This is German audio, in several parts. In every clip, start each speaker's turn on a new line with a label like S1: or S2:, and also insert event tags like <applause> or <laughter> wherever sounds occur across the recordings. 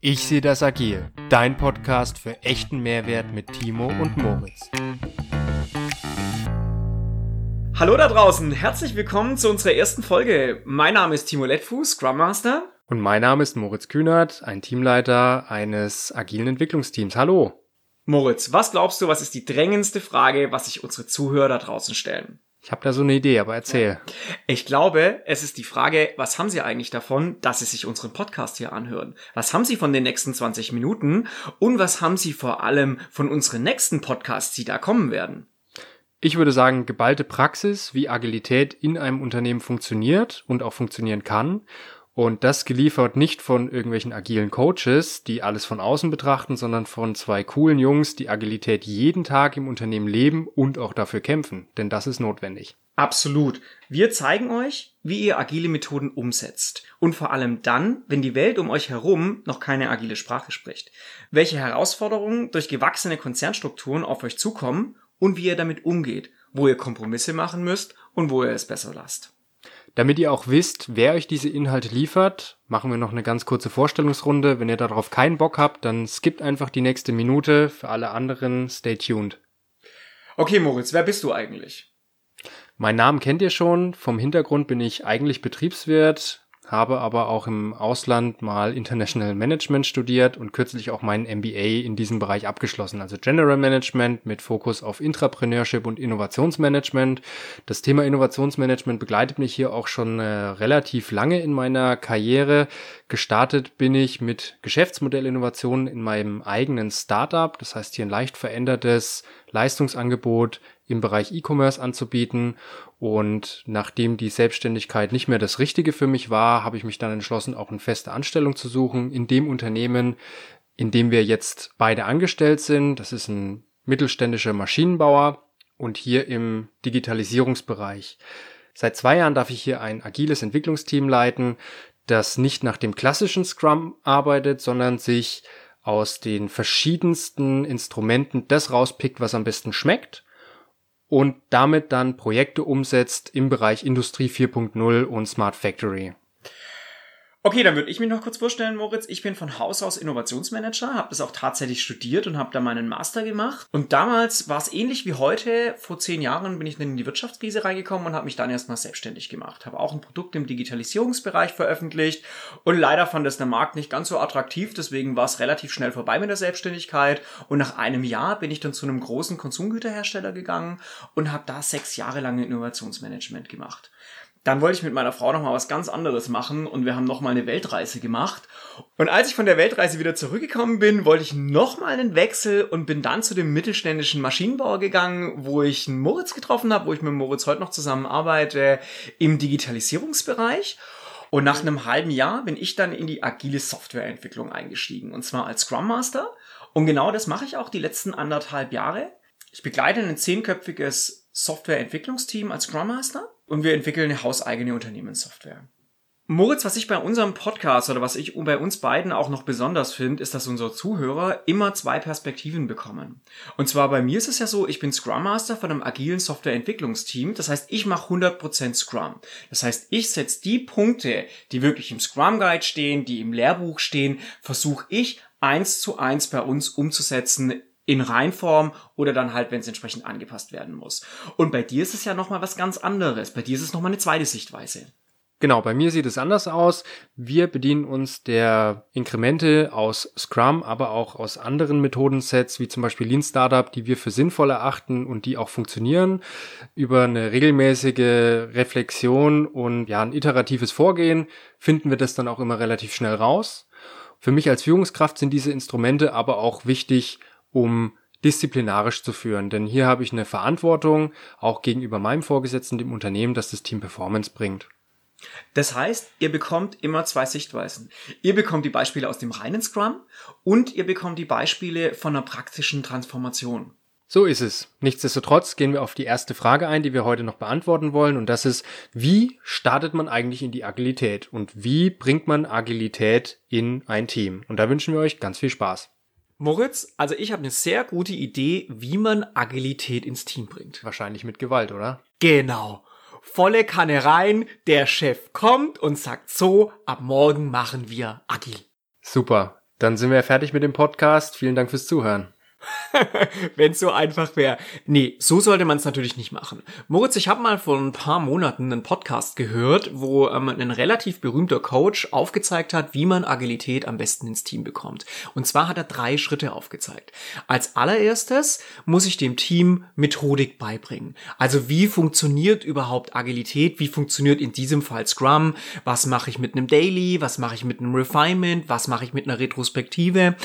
S1: Ich sehe das agil. Dein Podcast für echten Mehrwert mit Timo und Moritz.
S2: Hallo da draußen, herzlich willkommen zu unserer ersten Folge. Mein Name ist Timo Lettfuß, Scrum Master.
S1: Und mein Name ist Moritz Kühnert, ein Teamleiter eines agilen Entwicklungsteams. Hallo.
S2: Moritz, was glaubst du, was ist die drängendste Frage, was sich unsere Zuhörer da draußen stellen?
S1: Ich habe da so eine Idee, aber erzähl.
S2: Ich glaube, es ist die Frage, was haben Sie eigentlich davon, dass Sie sich unseren Podcast hier anhören? Was haben Sie von den nächsten 20 Minuten? Und was haben Sie vor allem von unseren nächsten Podcasts, die da kommen werden?
S1: Ich würde sagen, geballte Praxis, wie Agilität in einem Unternehmen funktioniert und auch funktionieren kann und das geliefert nicht von irgendwelchen agilen Coaches, die alles von außen betrachten, sondern von zwei coolen Jungs, die Agilität jeden Tag im Unternehmen leben und auch dafür kämpfen. Denn das ist notwendig.
S2: Absolut. Wir zeigen euch, wie ihr agile Methoden umsetzt. Und vor allem dann, wenn die Welt um euch herum noch keine agile Sprache spricht. Welche Herausforderungen durch gewachsene Konzernstrukturen auf euch zukommen und wie ihr damit umgeht. Wo ihr Kompromisse machen müsst und wo ihr es besser lasst.
S1: Damit ihr auch wisst, wer euch diese Inhalte liefert, machen wir noch eine ganz kurze Vorstellungsrunde. Wenn ihr darauf keinen Bock habt, dann skippt einfach die nächste Minute. Für alle anderen, stay tuned.
S2: Okay, Moritz, wer bist du eigentlich?
S1: Mein Namen kennt ihr schon. Vom Hintergrund bin ich eigentlich Betriebswirt, habe aber auch im Ausland mal International Management studiert und kürzlich auch meinen MBA in diesem Bereich abgeschlossen, also General Management mit Fokus auf Intrapreneurship und Innovationsmanagement. Das Thema Innovationsmanagement begleitet mich hier auch schon äh, relativ lange in meiner Karriere. Gestartet bin ich mit Geschäftsmodellinnovationen in meinem eigenen Startup, das heißt hier ein leicht verändertes Leistungsangebot im Bereich E-Commerce anzubieten. Und nachdem die Selbstständigkeit nicht mehr das Richtige für mich war, habe ich mich dann entschlossen, auch eine feste Anstellung zu suchen in dem Unternehmen, in dem wir jetzt beide angestellt sind. Das ist ein mittelständischer Maschinenbauer und hier im Digitalisierungsbereich. Seit zwei Jahren darf ich hier ein agiles Entwicklungsteam leiten, das nicht nach dem klassischen Scrum arbeitet, sondern sich aus den verschiedensten Instrumenten das rauspickt, was am besten schmeckt und damit dann Projekte umsetzt im Bereich Industrie 4.0 und Smart Factory.
S2: Okay, dann würde ich mich noch kurz vorstellen, Moritz. Ich bin von Haus aus Innovationsmanager, habe das auch tatsächlich studiert und habe da meinen Master gemacht. Und damals war es ähnlich wie heute. Vor zehn Jahren bin ich dann in die Wirtschaftskrise reingekommen und habe mich dann erstmal selbstständig gemacht. Habe auch ein Produkt im Digitalisierungsbereich veröffentlicht und leider fand es der Markt nicht ganz so attraktiv. Deswegen war es relativ schnell vorbei mit der Selbstständigkeit. Und nach einem Jahr bin ich dann zu einem großen Konsumgüterhersteller gegangen und habe da sechs Jahre lang Innovationsmanagement gemacht. Dann wollte ich mit meiner Frau noch mal was ganz anderes machen und wir haben noch mal eine Weltreise gemacht. Und als ich von der Weltreise wieder zurückgekommen bin, wollte ich noch mal einen Wechsel und bin dann zu dem mittelständischen Maschinenbauer gegangen, wo ich einen Moritz getroffen habe, wo ich mit Moritz heute noch zusammenarbeite im Digitalisierungsbereich. Und nach einem halben Jahr bin ich dann in die agile Softwareentwicklung eingestiegen und zwar als Scrum Master. Und genau das mache ich auch die letzten anderthalb Jahre. Ich begleite ein zehnköpfiges Softwareentwicklungsteam als Scrum Master und wir entwickeln eine hauseigene Unternehmenssoftware. Moritz, was ich bei unserem Podcast oder was ich bei uns beiden auch noch besonders finde, ist, dass unsere Zuhörer immer zwei Perspektiven bekommen. Und zwar bei mir ist es ja so, ich bin Scrum Master von einem agilen Softwareentwicklungsteam. Das heißt, ich mache 100% Scrum. Das heißt, ich setze die Punkte, die wirklich im Scrum Guide stehen, die im Lehrbuch stehen, versuche ich eins zu eins bei uns umzusetzen in Reinform oder dann halt, wenn es entsprechend angepasst werden muss. Und bei dir ist es ja nochmal was ganz anderes. Bei dir ist es nochmal eine zweite Sichtweise.
S1: Genau, bei mir sieht es anders aus. Wir bedienen uns der Inkremente aus Scrum, aber auch aus anderen Methodensets, wie zum Beispiel Lean Startup, die wir für sinnvoll erachten und die auch funktionieren, über eine regelmäßige Reflexion und ja, ein iteratives Vorgehen finden wir das dann auch immer relativ schnell raus. Für mich als Führungskraft sind diese Instrumente aber auch wichtig, um disziplinarisch zu führen. Denn hier habe ich eine Verantwortung, auch gegenüber meinem Vorgesetzten, dem Unternehmen, dass das Team Performance bringt.
S2: Das heißt, ihr bekommt immer zwei Sichtweisen. Ihr bekommt die Beispiele aus dem reinen Scrum und ihr bekommt die Beispiele von einer praktischen Transformation.
S1: So ist es. Nichtsdestotrotz gehen wir auf die erste Frage ein, die wir heute noch beantworten wollen. Und das ist, wie startet man eigentlich in die Agilität? Und wie bringt man Agilität in ein Team? Und da wünschen wir euch ganz viel Spaß.
S2: Moritz, also ich habe eine sehr gute Idee, wie man Agilität ins Team bringt.
S1: Wahrscheinlich mit Gewalt, oder?
S2: Genau. volle Kanne rein, der Chef kommt und sagt so, ab morgen machen wir agil.
S1: Super. Dann sind wir fertig mit dem Podcast. Vielen Dank fürs Zuhören. <laughs>
S2: Wenn es so einfach wäre. Nee, so sollte man es natürlich nicht machen. Moritz, ich habe mal vor ein paar Monaten einen Podcast gehört, wo ähm, ein relativ berühmter Coach aufgezeigt hat, wie man Agilität am besten ins Team bekommt. Und zwar hat er drei Schritte aufgezeigt. Als allererstes muss ich dem Team Methodik beibringen. Also wie funktioniert überhaupt Agilität? Wie funktioniert in diesem Fall Scrum? Was mache ich mit einem Daily? Was mache ich mit einem Refinement? Was mache ich mit einer Retrospektive?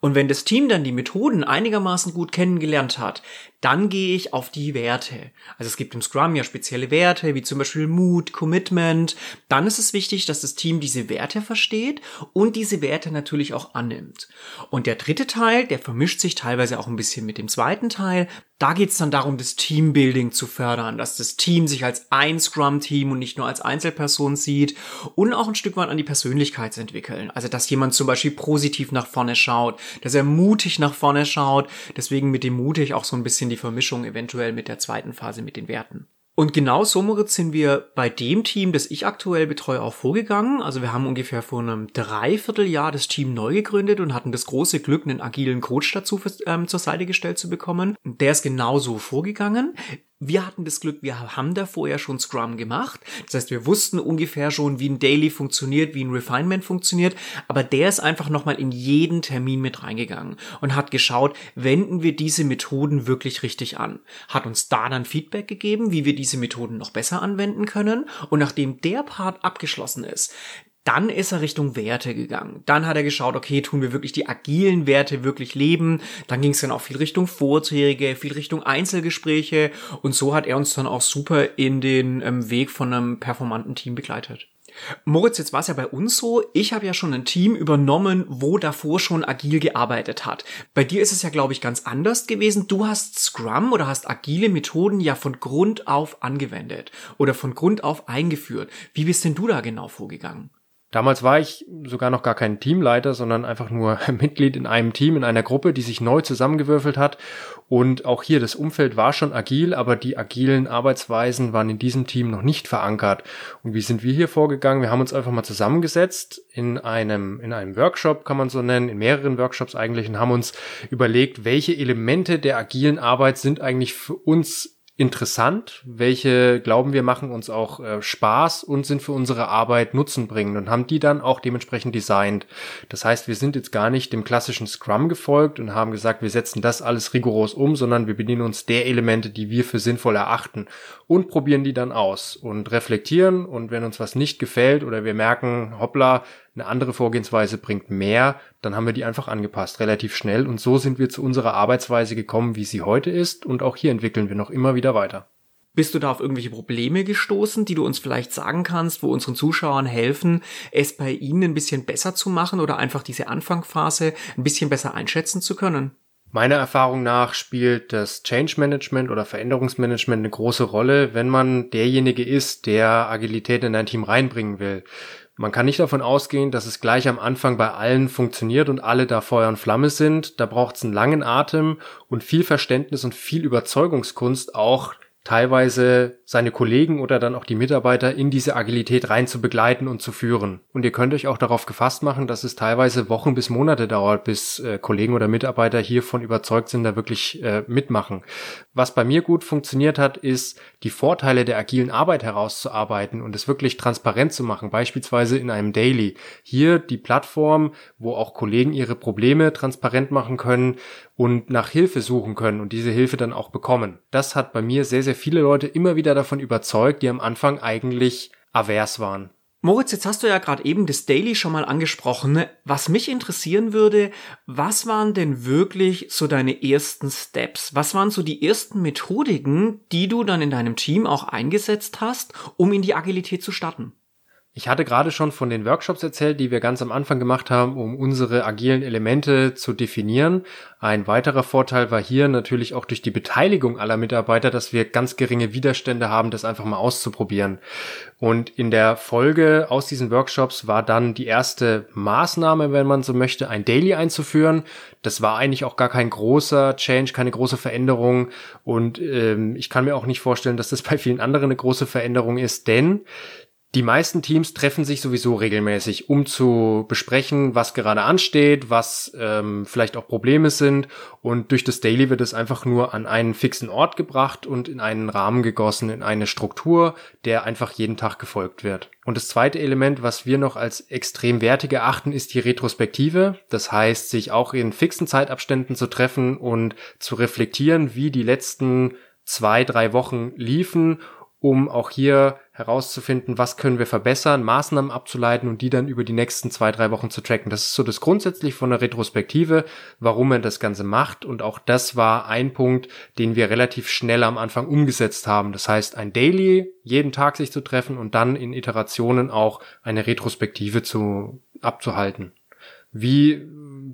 S2: Und wenn das Team dann die Methoden ein einigermaßen gut kennengelernt hat, dann gehe ich auf die Werte. Also es gibt im Scrum ja spezielle Werte, wie zum Beispiel Mut, Commitment. Dann ist es wichtig, dass das Team diese Werte versteht und diese Werte natürlich auch annimmt. Und der dritte Teil, der vermischt sich teilweise auch ein bisschen mit dem zweiten Teil. Da geht es dann darum, das Teambuilding zu fördern, dass das Team sich als ein Scrum-Team und nicht nur als Einzelperson sieht und auch ein Stück weit an die Persönlichkeit zu entwickeln. Also dass jemand zum Beispiel positiv nach vorne schaut, dass er mutig nach vorne schaut. Deswegen mit dem mutig auch so ein bisschen die Vermischung eventuell mit der zweiten Phase mit den Werten. Und genau so, Moritz, sind wir bei dem Team, das ich aktuell betreue, auch vorgegangen. Also wir haben ungefähr vor einem Dreivierteljahr das Team neu gegründet und hatten das große Glück, einen agilen Coach dazu ähm, zur Seite gestellt zu bekommen. Der ist genauso vorgegangen wir hatten das Glück, wir haben da vorher schon Scrum gemacht. Das heißt, wir wussten ungefähr schon, wie ein Daily funktioniert, wie ein Refinement funktioniert. Aber der ist einfach nochmal in jeden Termin mit reingegangen und hat geschaut, wenden wir diese Methoden wirklich richtig an. Hat uns da dann Feedback gegeben, wie wir diese Methoden noch besser anwenden können. Und nachdem der Part abgeschlossen ist, dann ist er Richtung Werte gegangen. Dann hat er geschaut, okay, tun wir wirklich die agilen Werte wirklich leben? Dann ging es dann auch viel Richtung Vorträge, viel Richtung Einzelgespräche und so hat er uns dann auch super in den ähm, Weg von einem performanten Team begleitet. Moritz, jetzt war es ja bei uns so, ich habe ja schon ein Team übernommen, wo davor schon agil gearbeitet hat. Bei dir ist es ja, glaube ich, ganz anders gewesen. Du hast Scrum oder hast agile Methoden ja von Grund auf angewendet oder von Grund auf eingeführt. Wie bist denn du da genau vorgegangen?
S1: Damals war ich sogar noch gar kein Teamleiter, sondern einfach nur <laughs> Mitglied in einem Team, in einer Gruppe, die sich neu zusammengewürfelt hat. Und auch hier, das Umfeld war schon agil, aber die agilen Arbeitsweisen waren in diesem Team noch nicht verankert. Und wie sind wir hier vorgegangen? Wir haben uns einfach mal zusammengesetzt in einem, in einem Workshop, kann man so nennen, in mehreren Workshops eigentlich, und haben uns überlegt, welche Elemente der agilen Arbeit sind eigentlich für uns interessant, welche glauben wir machen uns auch äh, Spaß und sind für unsere Arbeit Nutzen bringen und haben die dann auch dementsprechend designt. Das heißt, wir sind jetzt gar nicht dem klassischen Scrum gefolgt und haben gesagt, wir setzen das alles rigoros um, sondern wir bedienen uns der Elemente, die wir für sinnvoll erachten und probieren die dann aus und reflektieren und wenn uns was nicht gefällt oder wir merken, hoppla, eine andere Vorgehensweise bringt mehr, dann haben wir die einfach angepasst, relativ schnell. Und so sind wir zu unserer Arbeitsweise gekommen, wie sie heute ist. Und auch hier entwickeln wir noch immer wieder weiter.
S2: Bist du da auf irgendwelche Probleme gestoßen, die du uns vielleicht sagen kannst, wo unseren Zuschauern helfen, es bei ihnen ein bisschen besser zu machen oder einfach diese Anfangsphase ein bisschen besser einschätzen zu können?
S1: Meiner Erfahrung nach spielt das Change Management oder Veränderungsmanagement eine große Rolle, wenn man derjenige ist, der Agilität in ein Team reinbringen will. Man kann nicht davon ausgehen, dass es gleich am Anfang bei allen funktioniert und alle da Feuer und Flamme sind. Da braucht es einen langen Atem und viel Verständnis und viel Überzeugungskunst auch teilweise seine Kollegen oder dann auch die Mitarbeiter in diese Agilität rein zu begleiten und zu führen. Und ihr könnt euch auch darauf gefasst machen, dass es teilweise Wochen bis Monate dauert, bis äh, Kollegen oder Mitarbeiter hiervon überzeugt sind, da wirklich äh, mitmachen. Was bei mir gut funktioniert hat, ist, die Vorteile der agilen Arbeit herauszuarbeiten und es wirklich transparent zu machen, beispielsweise in einem Daily. Hier die Plattform, wo auch Kollegen ihre Probleme transparent machen können und nach Hilfe suchen können und diese Hilfe dann auch bekommen. Das hat bei mir sehr, sehr viele Leute immer wieder davon überzeugt, die am Anfang eigentlich avers waren.
S2: Moritz, jetzt hast du ja gerade eben das Daily schon mal angesprochen. Was mich interessieren würde, was waren denn wirklich so deine ersten Steps? Was waren so die ersten Methodiken, die du dann in deinem Team auch eingesetzt hast, um in die Agilität zu starten?
S1: Ich hatte gerade schon von den Workshops erzählt, die wir ganz am Anfang gemacht haben, um unsere agilen Elemente zu definieren. Ein weiterer Vorteil war hier natürlich auch durch die Beteiligung aller Mitarbeiter, dass wir ganz geringe Widerstände haben, das einfach mal auszuprobieren. Und in der Folge aus diesen Workshops war dann die erste Maßnahme, wenn man so möchte, ein Daily einzuführen. Das war eigentlich auch gar kein großer Change, keine große Veränderung. Und ähm, ich kann mir auch nicht vorstellen, dass das <laughs> bei vielen anderen eine große Veränderung ist, denn die meisten Teams treffen sich sowieso regelmäßig, um zu besprechen, was gerade ansteht, was ähm, vielleicht auch Probleme sind. Und durch das Daily wird es einfach nur an einen fixen Ort gebracht und in einen Rahmen gegossen, in eine Struktur, der einfach jeden Tag gefolgt wird. Und das zweite Element, was wir noch als extrem wertig erachten, ist die Retrospektive. Das heißt, sich auch in fixen Zeitabständen zu treffen und zu reflektieren, wie die letzten zwei, drei Wochen liefen um auch hier herauszufinden, was können wir verbessern, Maßnahmen abzuleiten und die dann über die nächsten zwei, drei Wochen zu tracken. Das ist so das grundsätzlich von der Retrospektive, warum man das Ganze macht. Und auch das war ein Punkt, den wir relativ schnell am Anfang umgesetzt haben. Das heißt, ein Daily, jeden Tag sich zu treffen und dann in Iterationen auch eine Retrospektive zu, abzuhalten. Wie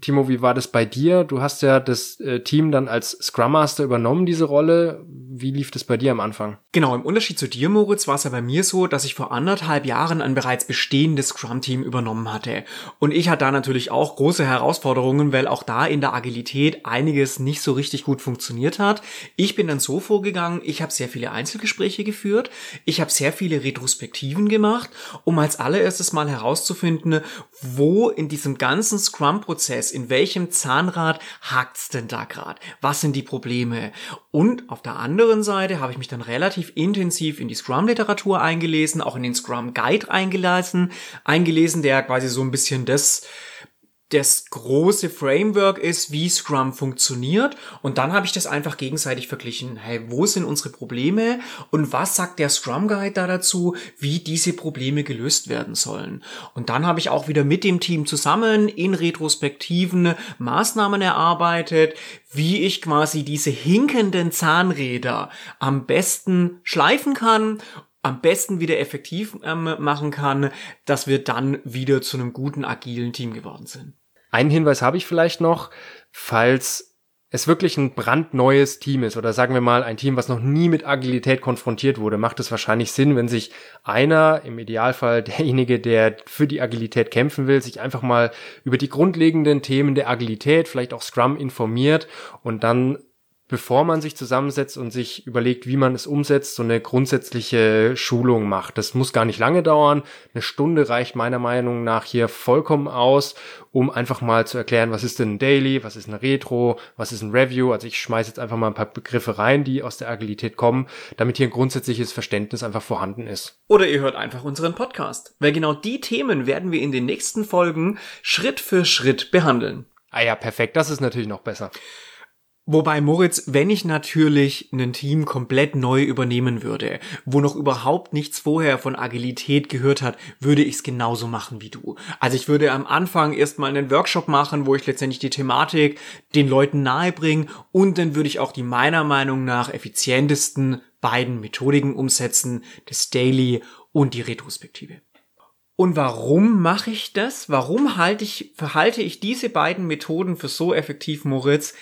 S1: Timo, wie war das bei dir? Du hast ja das äh, Team dann als Scrum Master übernommen, diese Rolle. Wie lief das bei dir am Anfang?
S2: Genau, im Unterschied zu dir, Moritz, war es ja bei mir so, dass ich vor anderthalb Jahren ein bereits bestehendes Scrum-Team übernommen hatte. Und ich hatte da natürlich auch große Herausforderungen, weil auch da in der Agilität einiges nicht so richtig gut funktioniert hat. Ich bin dann so vorgegangen, ich habe sehr viele Einzelgespräche geführt, ich habe sehr viele Retrospektiven gemacht, um als allererstes mal herauszufinden, wo in diesem ganzen Scrum-Prozess ist, in welchem Zahnrad hakt's denn da gerade? Was sind die Probleme? Und auf der anderen Seite habe ich mich dann relativ intensiv in die Scrum-Literatur eingelesen, auch in den Scrum Guide eingelesen, eingelesen, der quasi so ein bisschen das das große Framework ist, wie Scrum funktioniert. Und dann habe ich das einfach gegenseitig verglichen. Hey, wo sind unsere Probleme und was sagt der Scrum Guide da dazu, wie diese Probleme gelöst werden sollen? Und dann habe ich auch wieder mit dem Team zusammen in Retrospektiven Maßnahmen erarbeitet, wie ich quasi diese hinkenden Zahnräder am besten schleifen kann am besten wieder effektiv ähm, machen kann, dass wir dann wieder zu einem guten agilen Team geworden sind.
S1: Einen Hinweis habe ich vielleicht noch, falls es wirklich ein brandneues Team ist oder sagen wir mal ein Team, was noch nie mit Agilität konfrontiert wurde, macht es wahrscheinlich Sinn, wenn sich einer, im Idealfall <laughs> derjenige, der für die Agilität kämpfen will, sich einfach mal über die grundlegenden Themen der Agilität, vielleicht auch Scrum informiert und dann bevor man sich zusammensetzt und sich überlegt, wie man es umsetzt, so eine grundsätzliche Schulung macht. Das muss gar nicht lange dauern. Eine Stunde reicht meiner Meinung nach hier vollkommen aus, um einfach mal zu erklären, was ist denn ein Daily, was ist eine Retro, was ist ein Review. Also ich schmeiße jetzt einfach mal ein paar Begriffe rein, die aus der Agilität kommen, damit hier ein grundsätzliches Verständnis einfach vorhanden ist.
S2: Oder ihr hört einfach unseren Podcast, weil genau die Themen werden wir in den nächsten Folgen Schritt für Schritt behandeln.
S1: Ah ja, perfekt. Das ist natürlich noch besser.
S2: Wobei Moritz, wenn ich natürlich ein Team komplett neu übernehmen würde, wo noch überhaupt nichts vorher von Agilität gehört hat, würde ich es genauso machen wie du. Also ich würde am Anfang erstmal einen Workshop machen, wo ich letztendlich die Thematik den Leuten nahe bringe und dann würde ich auch die meiner Meinung nach effizientesten beiden Methodiken umsetzen, das Daily und die Retrospektive. Und warum mache ich das? Warum halte ich, verhalte ich diese beiden Methoden für so effektiv, Moritz?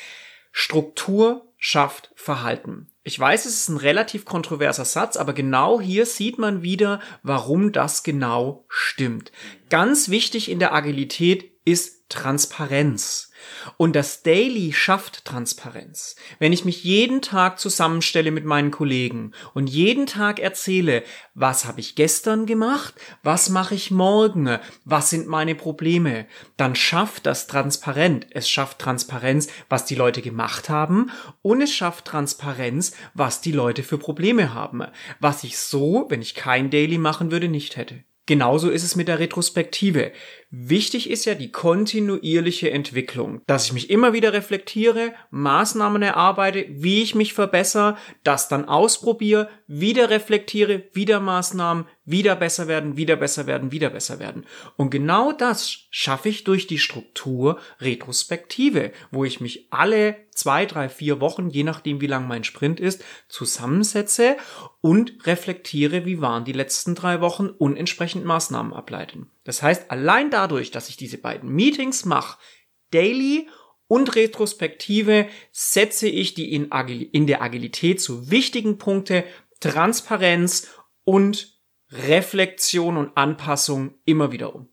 S2: Struktur schafft Verhalten. Ich weiß, es ist ein relativ kontroverser Satz, aber genau hier sieht man wieder, warum das genau stimmt. Ganz wichtig in der Agilität ist Transparenz. Und das Daily schafft Transparenz. Wenn ich mich jeden Tag zusammenstelle mit meinen Kollegen und jeden Tag erzähle, was habe ich gestern gemacht, was mache ich morgen, was sind meine Probleme, dann schafft das transparent. Es schafft Transparenz, was die Leute gemacht haben und es schafft Transparenz, was die Leute für Probleme haben, was ich so, wenn ich kein Daily machen würde, nicht hätte. Genauso ist es mit der Retrospektive. Wichtig ist ja die kontinuierliche Entwicklung, dass ich mich immer wieder reflektiere, Maßnahmen erarbeite, wie ich mich verbessere, das dann ausprobiere, wieder reflektiere, wieder Maßnahmen, wieder besser werden, wieder besser werden, wieder besser werden. Und genau das schaffe ich durch die Struktur Retrospektive, wo ich mich alle zwei, drei, vier Wochen, je nachdem wie lang mein Sprint ist, zusammensetze und reflektiere, wie waren die letzten drei Wochen und entsprechend Maßnahmen ableiten. Das heißt, allein dadurch, dass ich diese beiden Meetings mache, Daily und Retrospektive, setze ich die in, Agil in der Agilität zu wichtigen Punkte Transparenz und Reflexion und Anpassung immer wieder um.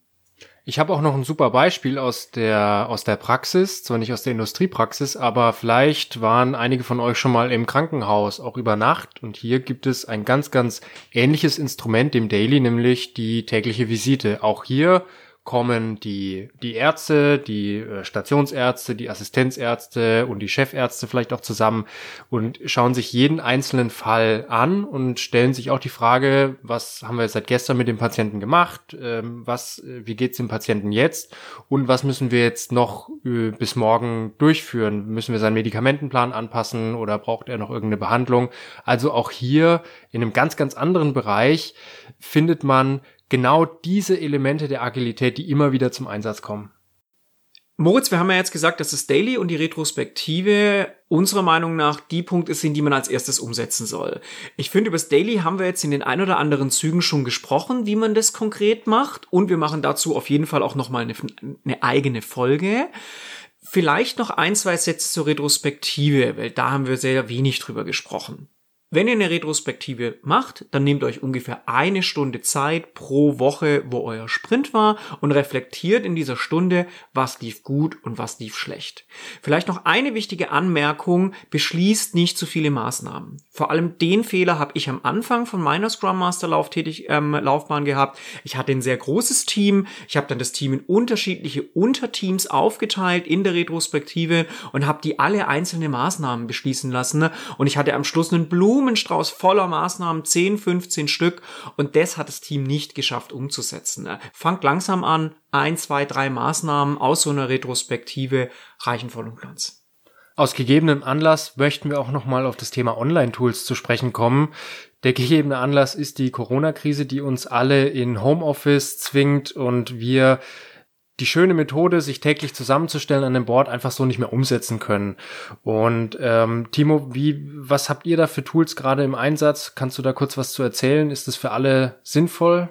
S1: Ich habe auch noch ein super Beispiel aus der aus der Praxis, zwar nicht aus der Industriepraxis, aber vielleicht waren einige von euch schon mal im Krankenhaus auch über Nacht und hier gibt es ein ganz ganz ähnliches Instrument dem Daily, nämlich die tägliche Visite. Auch hier kommen die, die Ärzte, die äh, Stationsärzte, die Assistenzärzte und die Chefärzte vielleicht auch zusammen und schauen sich jeden einzelnen Fall an und stellen sich auch die Frage, was haben wir seit gestern mit dem Patienten gemacht, ähm, was, äh, wie geht's dem Patienten jetzt und was müssen wir jetzt noch äh, bis morgen durchführen? Müssen wir seinen Medikamentenplan anpassen oder braucht er noch irgendeine Behandlung? Also auch hier in einem ganz, ganz anderen Bereich findet man genau diese Elemente der Agilität, die immer wieder zum Einsatz kommen.
S2: Moritz, wir haben ja jetzt gesagt, dass das Daily und die Retrospektive unserer Meinung nach die Punkte sind, die man als erstes umsetzen soll. Ich finde, über das Daily haben wir jetzt in den ein oder anderen Zügen schon gesprochen, wie man das konkret macht. Und wir machen dazu auf jeden Fall auch nochmal eine, eine eigene Folge. Vielleicht noch ein, zwei Sätze zur Retrospektive, weil da haben wir sehr wenig drüber gesprochen. Wenn ihr eine Retrospektive macht, dann nehmt euch ungefähr eine Stunde Zeit pro Woche, wo euer Sprint war und reflektiert in dieser Stunde, was lief gut und was lief schlecht. Vielleicht noch eine wichtige Anmerkung, beschließt nicht zu viele Maßnahmen. Vor allem den Fehler habe ich am Anfang von meiner Scrum Master ähm, Laufbahn gehabt. Ich hatte ein sehr großes Team, ich habe dann das Team in unterschiedliche Unterteams aufgeteilt in der Retrospektive und habe die alle einzelne Maßnahmen beschließen lassen und ich hatte am Schluss einen Blumen Blumenstrauß voller Maßnahmen, 10, 15 Stück. Und das hat das Team nicht geschafft umzusetzen. Fangt langsam an, ein, zwei, drei Maßnahmen aus so einer Retrospektive reichen voll und ganz.
S1: Aus gegebenem Anlass möchten wir auch nochmal auf das Thema Online-Tools zu sprechen kommen. Der gegebene Anlass ist die Corona-Krise, die uns alle in Homeoffice zwingt und wir die schöne Methode, sich täglich zusammenzustellen an dem Board, einfach so nicht mehr umsetzen können. Und ähm, Timo, wie, was habt ihr da für Tools gerade im Einsatz? Kannst du da kurz was zu erzählen? Ist das für alle sinnvoll?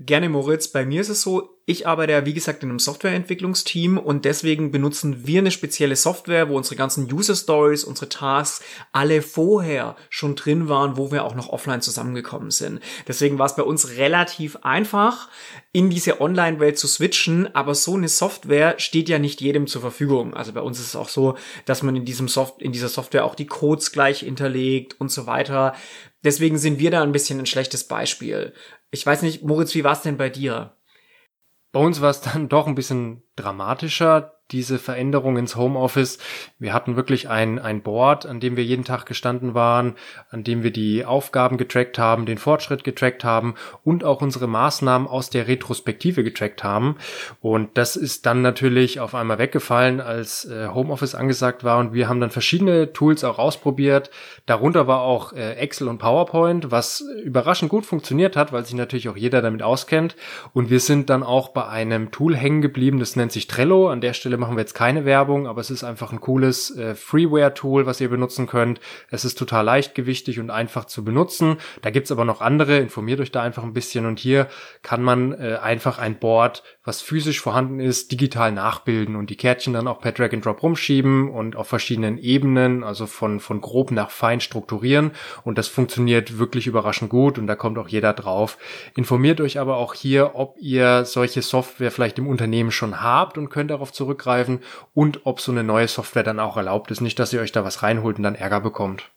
S2: Gerne, Moritz. Bei mir ist es so, ich arbeite ja, wie gesagt, in einem Softwareentwicklungsteam und deswegen benutzen wir eine spezielle Software, wo unsere ganzen User Stories, unsere Tasks alle vorher schon drin waren, wo wir auch noch offline zusammengekommen sind. Deswegen war es bei uns relativ einfach, in diese Online-Welt zu switchen, aber so eine Software steht ja nicht jedem zur Verfügung. Also bei uns ist es auch so, dass man in diesem Soft in dieser Software auch die Codes gleich hinterlegt und so weiter. Deswegen sind wir da ein bisschen ein schlechtes Beispiel. Ich weiß nicht, Moritz, wie war es denn bei dir?
S1: Bei uns war es dann doch ein bisschen dramatischer diese Veränderung ins Homeoffice. Wir hatten wirklich ein, ein Board, an dem wir jeden Tag gestanden waren, an dem wir die Aufgaben getrackt haben, den Fortschritt getrackt haben und auch unsere Maßnahmen aus der Retrospektive getrackt haben. Und das ist dann natürlich auf einmal weggefallen, als äh, Homeoffice angesagt war. Und wir haben dann verschiedene Tools auch ausprobiert. Darunter war auch äh, Excel und PowerPoint, was überraschend gut funktioniert hat, weil sich natürlich auch jeder damit auskennt. Und wir sind dann auch bei einem Tool hängen geblieben, das nennt sich Trello. An der Stelle Stelle machen wir jetzt keine Werbung, aber es ist einfach ein cooles äh, Freeware-Tool, was ihr benutzen könnt. Es ist total leichtgewichtig und einfach zu benutzen. Da gibt's aber noch andere, informiert euch da einfach ein bisschen und hier kann man äh, einfach ein Board, was physisch vorhanden ist, digital nachbilden und die Kärtchen dann auch per Drag and Drop rumschieben und auf verschiedenen Ebenen, also von, von grob nach fein strukturieren und das funktioniert wirklich überraschend gut und da kommt auch jeder drauf. Informiert euch aber auch hier, ob ihr solche Software vielleicht im Unternehmen schon habt und könnt darauf zurück zurückgreifen und ob so eine neue Software dann auch erlaubt ist. Nicht, dass ihr euch da was reinholt und dann Ärger bekommt.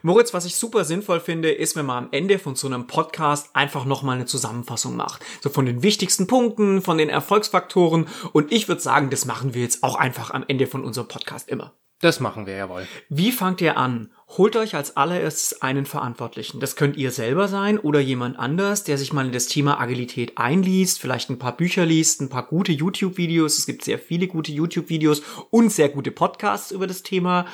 S2: Moritz, was ich super sinnvoll finde, ist, wenn man am Ende von so einem Podcast einfach nochmal eine Zusammenfassung macht. So von den wichtigsten Punkten, von den Erfolgsfaktoren. Und ich würde sagen, das machen wir jetzt auch einfach am Ende von unserem Podcast immer.
S1: Das machen wir jawohl.
S2: Wie fangt ihr an? Holt euch als allererstes einen Verantwortlichen. Das könnt ihr selber sein oder jemand anders, der sich mal in das Thema Agilität einliest, vielleicht ein paar Bücher liest, ein paar gute YouTube-Videos. Es gibt sehr viele gute YouTube-Videos und sehr gute Podcasts über das Thema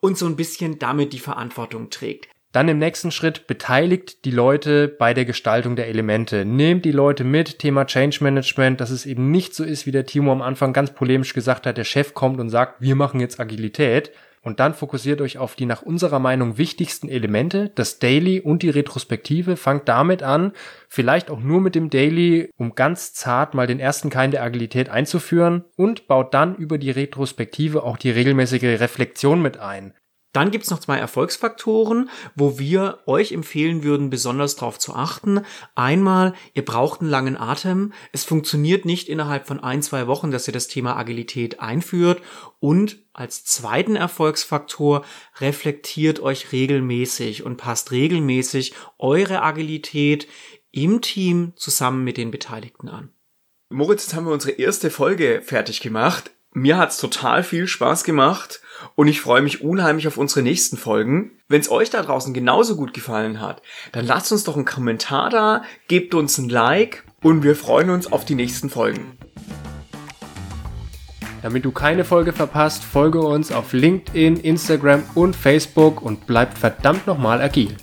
S2: und so ein bisschen damit die Verantwortung trägt.
S1: Dann im nächsten Schritt beteiligt die Leute bei der Gestaltung der Elemente. Nehmt die Leute mit, Thema Change Management, dass es eben nicht so ist, wie der Timo am Anfang ganz polemisch gesagt hat, der Chef kommt und sagt, wir machen jetzt Agilität. Und dann fokussiert euch auf die nach unserer Meinung wichtigsten Elemente, das Daily und die Retrospektive. Fangt damit an, vielleicht auch nur mit dem Daily, um ganz zart mal den ersten Keim der Agilität einzuführen und baut dann über die Retrospektive auch die regelmäßige Reflexion mit ein.
S2: Dann gibt's noch zwei Erfolgsfaktoren, wo wir euch empfehlen würden, besonders darauf zu achten. Einmal, ihr braucht einen langen Atem. Es funktioniert nicht innerhalb von ein, zwei Wochen, dass ihr das Thema Agilität einführt. Und als zweiten Erfolgsfaktor, reflektiert euch regelmäßig und passt regelmäßig eure Agilität im Team zusammen mit den Beteiligten an.
S3: Moritz, jetzt haben wir unsere erste Folge fertig gemacht. Mir hat's total viel Spaß gemacht und ich freue mich unheimlich auf unsere nächsten Folgen. Wenn es euch da draußen genauso gut gefallen hat, dann lasst uns doch einen Kommentar da, gebt uns ein Like und wir freuen uns auf die nächsten Folgen.
S1: Damit du keine Folge verpasst, folge uns auf LinkedIn, Instagram und Facebook und bleib verdammt nochmal agil.